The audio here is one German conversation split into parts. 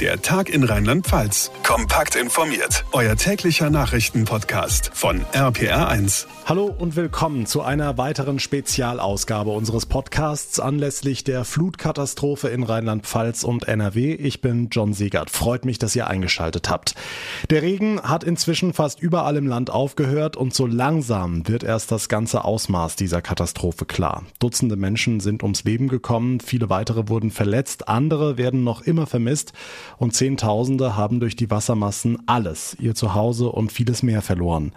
Der Tag in Rheinland-Pfalz. Kompakt informiert. Euer täglicher Nachrichtenpodcast von RPR1. Hallo und willkommen zu einer weiteren Spezialausgabe unseres Podcasts anlässlich der Flutkatastrophe in Rheinland-Pfalz und NRW. Ich bin John Siegert. Freut mich, dass ihr eingeschaltet habt. Der Regen hat inzwischen fast überall im Land aufgehört und so langsam wird erst das ganze Ausmaß dieser Katastrophe klar. Dutzende Menschen sind ums Leben gekommen, viele weitere wurden verletzt, andere werden noch immer vermisst und Zehntausende haben durch die Wassermassen alles, ihr Zuhause und vieles mehr verloren.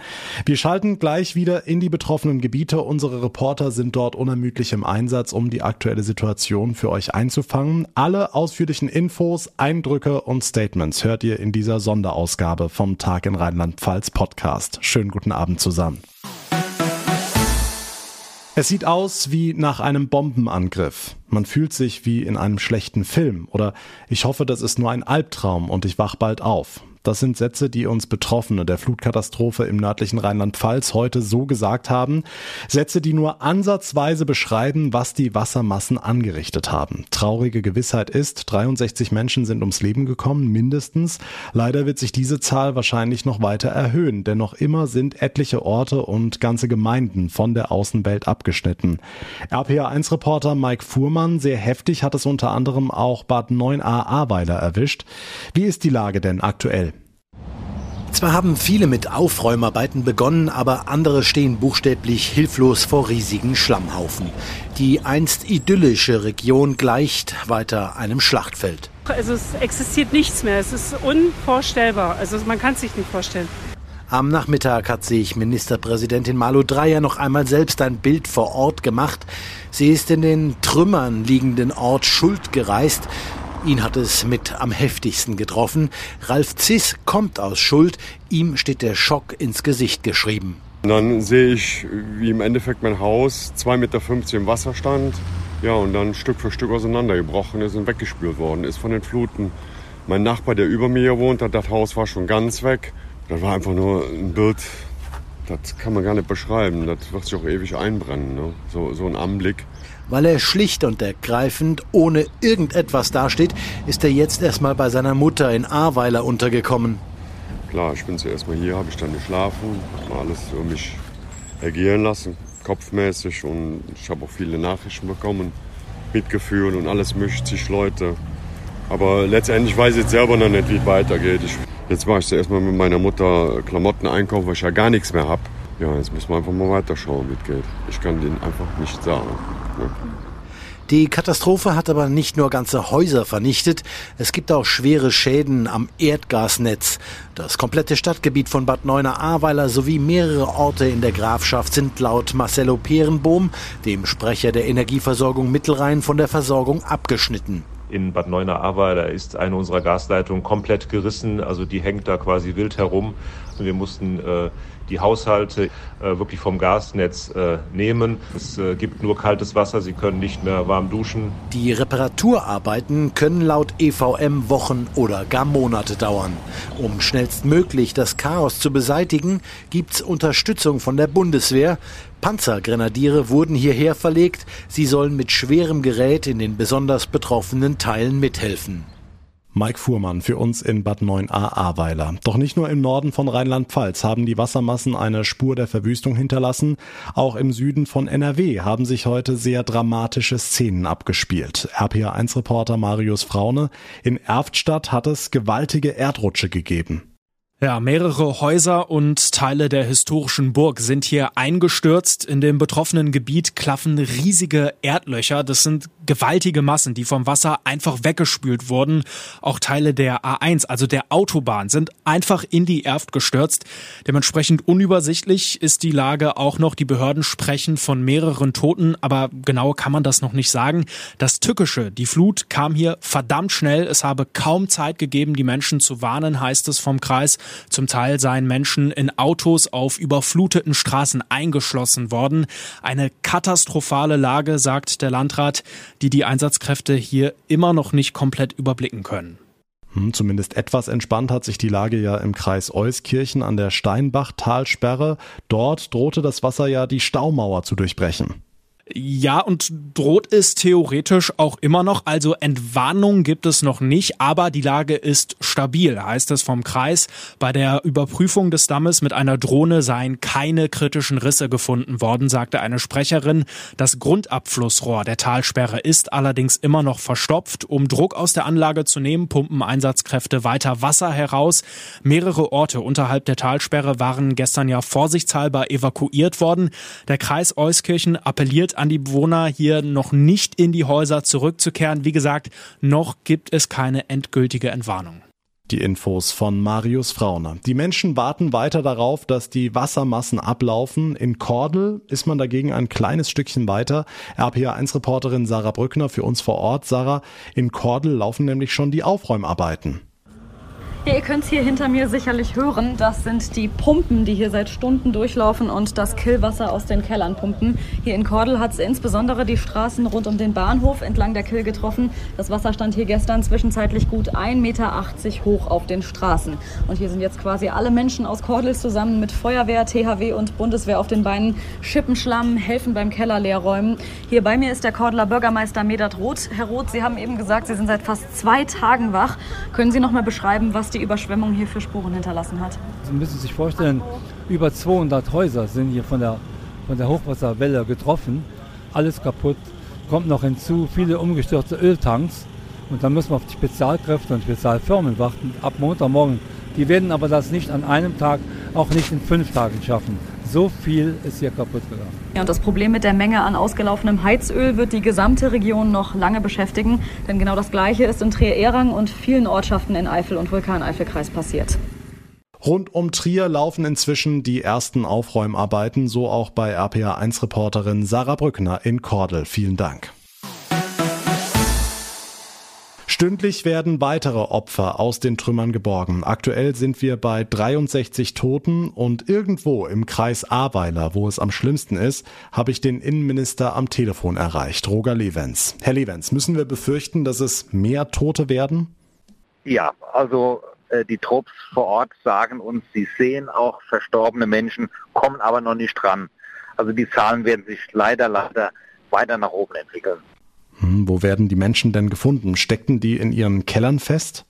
Wir schalten gleich wieder in die betroffenen Gebiete. Unsere Reporter sind dort unermüdlich im Einsatz, um die aktuelle Situation für euch einzufangen. Alle ausführlichen Infos, Eindrücke und Statements hört ihr in dieser Sonderausgabe vom Tag in Rheinland-Pfalz Podcast. Schönen guten Abend zusammen. Es sieht aus wie nach einem Bombenangriff. Man fühlt sich wie in einem schlechten Film oder ich hoffe, das ist nur ein Albtraum und ich wach bald auf. Das sind Sätze, die uns Betroffene der Flutkatastrophe im nördlichen Rheinland-Pfalz heute so gesagt haben. Sätze, die nur ansatzweise beschreiben, was die Wassermassen angerichtet haben. Traurige Gewissheit ist, 63 Menschen sind ums Leben gekommen, mindestens. Leider wird sich diese Zahl wahrscheinlich noch weiter erhöhen, denn noch immer sind etliche Orte und ganze Gemeinden von der Außenwelt abgeschnitten. RPA1-Reporter Mike Fuhrmann, sehr heftig hat es unter anderem auch Bad 9a Ahrweiler erwischt. Wie ist die Lage denn aktuell? Zwar haben viele mit Aufräumarbeiten begonnen, aber andere stehen buchstäblich hilflos vor riesigen Schlammhaufen. Die einst idyllische Region gleicht weiter einem Schlachtfeld. Also es existiert nichts mehr. Es ist unvorstellbar. Also man kann es sich nicht vorstellen. Am Nachmittag hat sich Ministerpräsidentin Malu Dreyer noch einmal selbst ein Bild vor Ort gemacht. Sie ist in den Trümmern liegenden Ort Schuld gereist. Ihn hat es mit am heftigsten getroffen. Ralf Ziss kommt aus Schuld. Ihm steht der Schock ins Gesicht geschrieben. Und dann sehe ich, wie im Endeffekt mein Haus 2,50 Meter im Wasser stand. Ja, und dann Stück für Stück auseinandergebrochen ist und weggespült worden ist von den Fluten. Mein Nachbar, der über mir wohnt, das Haus war schon ganz weg. Das war einfach nur ein Bild, das kann man gar nicht beschreiben. Das wird sich auch ewig einbrennen, ne? so, so ein Anblick. Weil er schlicht und ergreifend ohne irgendetwas dasteht, ist er jetzt erstmal bei seiner Mutter in Ahrweiler untergekommen. Klar, ich bin zuerst mal hier, habe ich dann geschlafen, mal alles für mich ergehen lassen, kopfmäßig. Und ich habe auch viele Nachrichten bekommen, Mitgefühl und alles mischt sich Leute. Aber letztendlich weiß ich jetzt selber noch nicht, wie es weitergeht. Ich, jetzt mache ich zuerst mal mit meiner Mutter Klamotten einkaufen, weil ich ja gar nichts mehr habe. Ja, jetzt müssen wir einfach mal weiterschauen, es geht. Ich kann denen einfach nicht sagen. Ne? Die Katastrophe hat aber nicht nur ganze Häuser vernichtet, es gibt auch schwere Schäden am Erdgasnetz. Das komplette Stadtgebiet von Bad Neuenahr-Ahrweiler sowie mehrere Orte in der Grafschaft sind laut Marcello Peerenbohm, dem Sprecher der Energieversorgung Mittelrhein, von der Versorgung abgeschnitten in Bad Neuenahr-Ahrweiler ist eine unserer Gasleitungen komplett gerissen. Also die hängt da quasi wild herum. Und wir mussten äh, die Haushalte äh, wirklich vom Gasnetz äh, nehmen. Es äh, gibt nur kaltes Wasser, sie können nicht mehr warm duschen. Die Reparaturarbeiten können laut EVM Wochen oder gar Monate dauern. Um schnellstmöglich das Chaos zu beseitigen, gibt's Unterstützung von der Bundeswehr. Panzergrenadiere wurden hierher verlegt. Sie sollen mit schwerem Gerät in den besonders betroffenen Teilen mithelfen. Mike Fuhrmann für uns in Bad 9a Ahrweiler. Doch nicht nur im Norden von Rheinland-Pfalz haben die Wassermassen eine Spur der Verwüstung hinterlassen. Auch im Süden von NRW haben sich heute sehr dramatische Szenen abgespielt. RPA1-Reporter Marius Fraune. In Erftstadt hat es gewaltige Erdrutsche gegeben. Ja, mehrere Häuser und Teile der historischen Burg sind hier eingestürzt. In dem betroffenen Gebiet klaffen riesige Erdlöcher. Das sind gewaltige Massen, die vom Wasser einfach weggespült wurden. Auch Teile der A1, also der Autobahn, sind einfach in die Erft gestürzt. Dementsprechend unübersichtlich ist die Lage auch noch. Die Behörden sprechen von mehreren Toten, aber genau kann man das noch nicht sagen. Das Tückische, die Flut kam hier verdammt schnell. Es habe kaum Zeit gegeben, die Menschen zu warnen, heißt es vom Kreis. Zum Teil seien Menschen in Autos auf überfluteten Straßen eingeschlossen worden. Eine katastrophale Lage, sagt der Landrat, die die Einsatzkräfte hier immer noch nicht komplett überblicken können. Hm, zumindest etwas entspannt hat sich die Lage ja im Kreis Euskirchen an der Steinbach-Talsperre. Dort drohte das Wasser ja die Staumauer zu durchbrechen. Ja, und droht es theoretisch auch immer noch. Also Entwarnung gibt es noch nicht, aber die Lage ist stabil, heißt es vom Kreis. Bei der Überprüfung des Dammes mit einer Drohne seien keine kritischen Risse gefunden worden, sagte eine Sprecherin. Das Grundabflussrohr der Talsperre ist allerdings immer noch verstopft. Um Druck aus der Anlage zu nehmen, pumpen Einsatzkräfte weiter Wasser heraus. Mehrere Orte unterhalb der Talsperre waren gestern ja vorsichtshalber evakuiert worden. Der Kreis Euskirchen appelliert an die Bewohner, hier noch nicht in die Häuser zurückzukehren. Wie gesagt, noch gibt es keine endgültige Entwarnung. Die Infos von Marius Frauner. Die Menschen warten weiter darauf, dass die Wassermassen ablaufen. In Kordel ist man dagegen ein kleines Stückchen weiter. RPA1-Reporterin Sarah Brückner für uns vor Ort. Sarah, in Kordel laufen nämlich schon die Aufräumarbeiten. Ja, ihr könnt es hier hinter mir sicherlich hören. Das sind die Pumpen, die hier seit Stunden durchlaufen und das Killwasser aus den Kellern pumpen. Hier in Kordel hat es insbesondere die Straßen rund um den Bahnhof entlang der Kill getroffen. Das Wasser stand hier gestern zwischenzeitlich gut 1,80 Meter hoch auf den Straßen. Und hier sind jetzt quasi alle Menschen aus Kordel zusammen mit Feuerwehr, THW und Bundeswehr auf den Beinen, schippen Schlamm, helfen beim Keller leerräumen. Hier bei mir ist der Kordeler Bürgermeister Medat Roth. Herr Roth, Sie haben eben gesagt, Sie sind seit fast zwei Tagen wach. Können Sie noch mal beschreiben, was die die Überschwemmung hier für Spuren hinterlassen hat. Sie müssen sich vorstellen, über 200 Häuser sind hier von der, von der Hochwasserwelle getroffen. Alles kaputt. Kommt noch hinzu, viele umgestürzte Öltanks. Und dann müssen wir auf die Spezialkräfte und Spezialfirmen warten. Ab Montagmorgen. Die werden aber das nicht an einem Tag, auch nicht in fünf Tagen schaffen. So viel ist hier kaputt gegangen. Ja, und das Problem mit der Menge an ausgelaufenem Heizöl wird die gesamte Region noch lange beschäftigen. Denn genau das Gleiche ist in Trier-Ehrang und vielen Ortschaften in Eifel und Vulkaneifelkreis passiert. Rund um Trier laufen inzwischen die ersten Aufräumarbeiten, so auch bei RPA1-Reporterin Sarah Brückner in Kordel. Vielen Dank. Stündlich werden weitere Opfer aus den Trümmern geborgen. Aktuell sind wir bei 63 Toten und irgendwo im Kreis Ahrweiler, wo es am schlimmsten ist, habe ich den Innenminister am Telefon erreicht, Roger Levens. Herr Levens, müssen wir befürchten, dass es mehr Tote werden? Ja, also äh, die Trupps vor Ort sagen uns, sie sehen auch verstorbene Menschen, kommen aber noch nicht dran. Also die Zahlen werden sich leider, leider weiter nach oben entwickeln. Hm, wo werden die Menschen denn gefunden? Steckten die in ihren Kellern fest?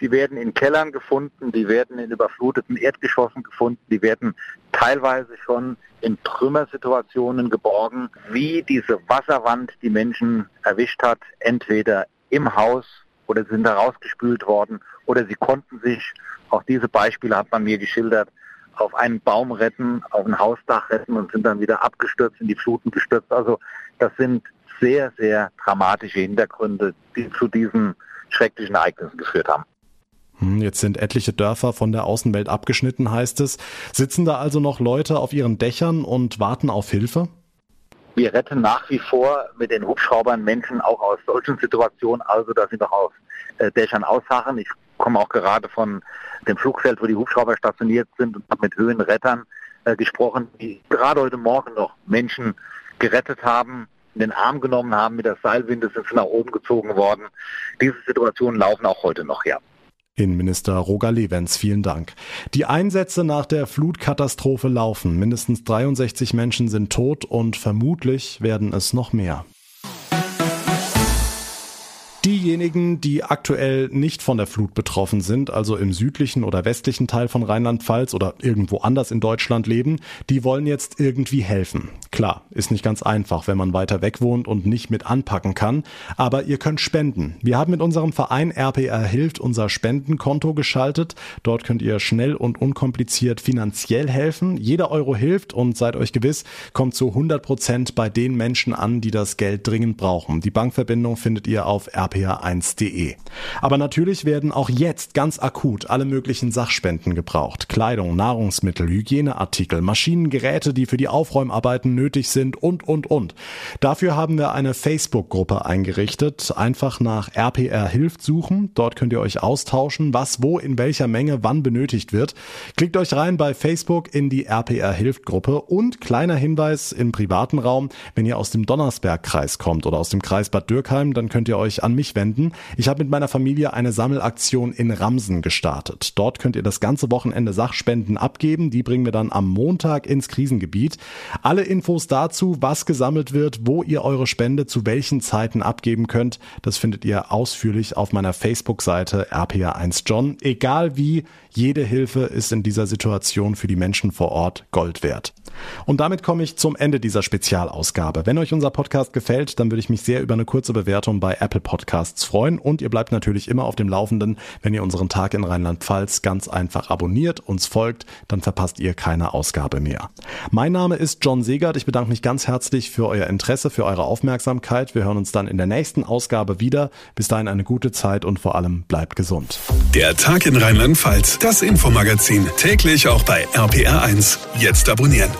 Die werden in Kellern gefunden, die werden in überfluteten Erdgeschossen gefunden, die werden teilweise schon in Trümmersituationen geborgen, wie diese Wasserwand die Menschen erwischt hat, entweder im Haus oder sind da rausgespült worden oder sie konnten sich, auch diese Beispiele hat man mir geschildert, auf einen Baum retten, auf ein Hausdach retten und sind dann wieder abgestürzt, in die Fluten gestürzt. Also das sind sehr, sehr dramatische Hintergründe, die zu diesen schrecklichen Ereignissen geführt haben. Hm, jetzt sind etliche Dörfer von der Außenwelt abgeschnitten, heißt es. Sitzen da also noch Leute auf ihren Dächern und warten auf Hilfe? Wir retten nach wie vor mit den Hubschraubern Menschen auch aus solchen Situationen, also dass sie noch auf äh, Dächern ausharren. Ich komme auch gerade von dem Flugfeld, wo die Hubschrauber stationiert sind und habe mit Höhenrettern äh, gesprochen, die gerade heute Morgen noch Menschen gerettet haben, in den Arm genommen haben, mit der Seilwinde sind sie nach oben gezogen worden. Diese Situationen laufen auch heute noch, ja. Innenminister Roger Levens, vielen Dank. Die Einsätze nach der Flutkatastrophe laufen. Mindestens 63 Menschen sind tot und vermutlich werden es noch mehr. Diejenigen, die aktuell nicht von der Flut betroffen sind, also im südlichen oder westlichen Teil von Rheinland-Pfalz oder irgendwo anders in Deutschland leben, die wollen jetzt irgendwie helfen. Klar, ist nicht ganz einfach, wenn man weiter weg wohnt und nicht mit anpacken kann, aber ihr könnt spenden. Wir haben mit unserem Verein RPR Hilft unser Spendenkonto geschaltet. Dort könnt ihr schnell und unkompliziert finanziell helfen. Jeder Euro hilft und seid euch gewiss, kommt zu 100 Prozent bei den Menschen an, die das Geld dringend brauchen. Die Bankverbindung findet ihr auf rpr rpr1.de. Aber natürlich werden auch jetzt ganz akut alle möglichen Sachspenden gebraucht. Kleidung, Nahrungsmittel, Hygieneartikel, Maschinen, Geräte, die für die Aufräumarbeiten nötig sind und, und, und. Dafür haben wir eine Facebook-Gruppe eingerichtet. Einfach nach RPR Hilft suchen. Dort könnt ihr euch austauschen, was wo in welcher Menge wann benötigt wird. Klickt euch rein bei Facebook in die RPR Hilft Gruppe und kleiner Hinweis im privaten Raum, wenn ihr aus dem Donnersbergkreis kommt oder aus dem Kreis Bad Dürkheim, dann könnt ihr euch an mich mich wenden. Ich habe mit meiner Familie eine Sammelaktion in Ramsen gestartet. Dort könnt ihr das ganze Wochenende Sachspenden abgeben. Die bringen wir dann am Montag ins Krisengebiet. Alle Infos dazu, was gesammelt wird, wo ihr eure Spende zu welchen Zeiten abgeben könnt, das findet ihr ausführlich auf meiner Facebook-Seite RPA1John. Egal wie, jede Hilfe ist in dieser Situation für die Menschen vor Ort Gold wert. Und damit komme ich zum Ende dieser Spezialausgabe. Wenn euch unser Podcast gefällt, dann würde ich mich sehr über eine kurze Bewertung bei Apple Podcasts freuen und ihr bleibt natürlich immer auf dem Laufenden, wenn ihr unseren Tag in Rheinland-Pfalz ganz einfach abonniert, uns folgt, dann verpasst ihr keine Ausgabe mehr. Mein Name ist John Segert. Ich bedanke mich ganz herzlich für euer Interesse, für eure Aufmerksamkeit. Wir hören uns dann in der nächsten Ausgabe wieder. Bis dahin eine gute Zeit und vor allem bleibt gesund. Der Tag in Rheinland-Pfalz, das Infomagazin, täglich auch bei RPR1. Jetzt abonnieren.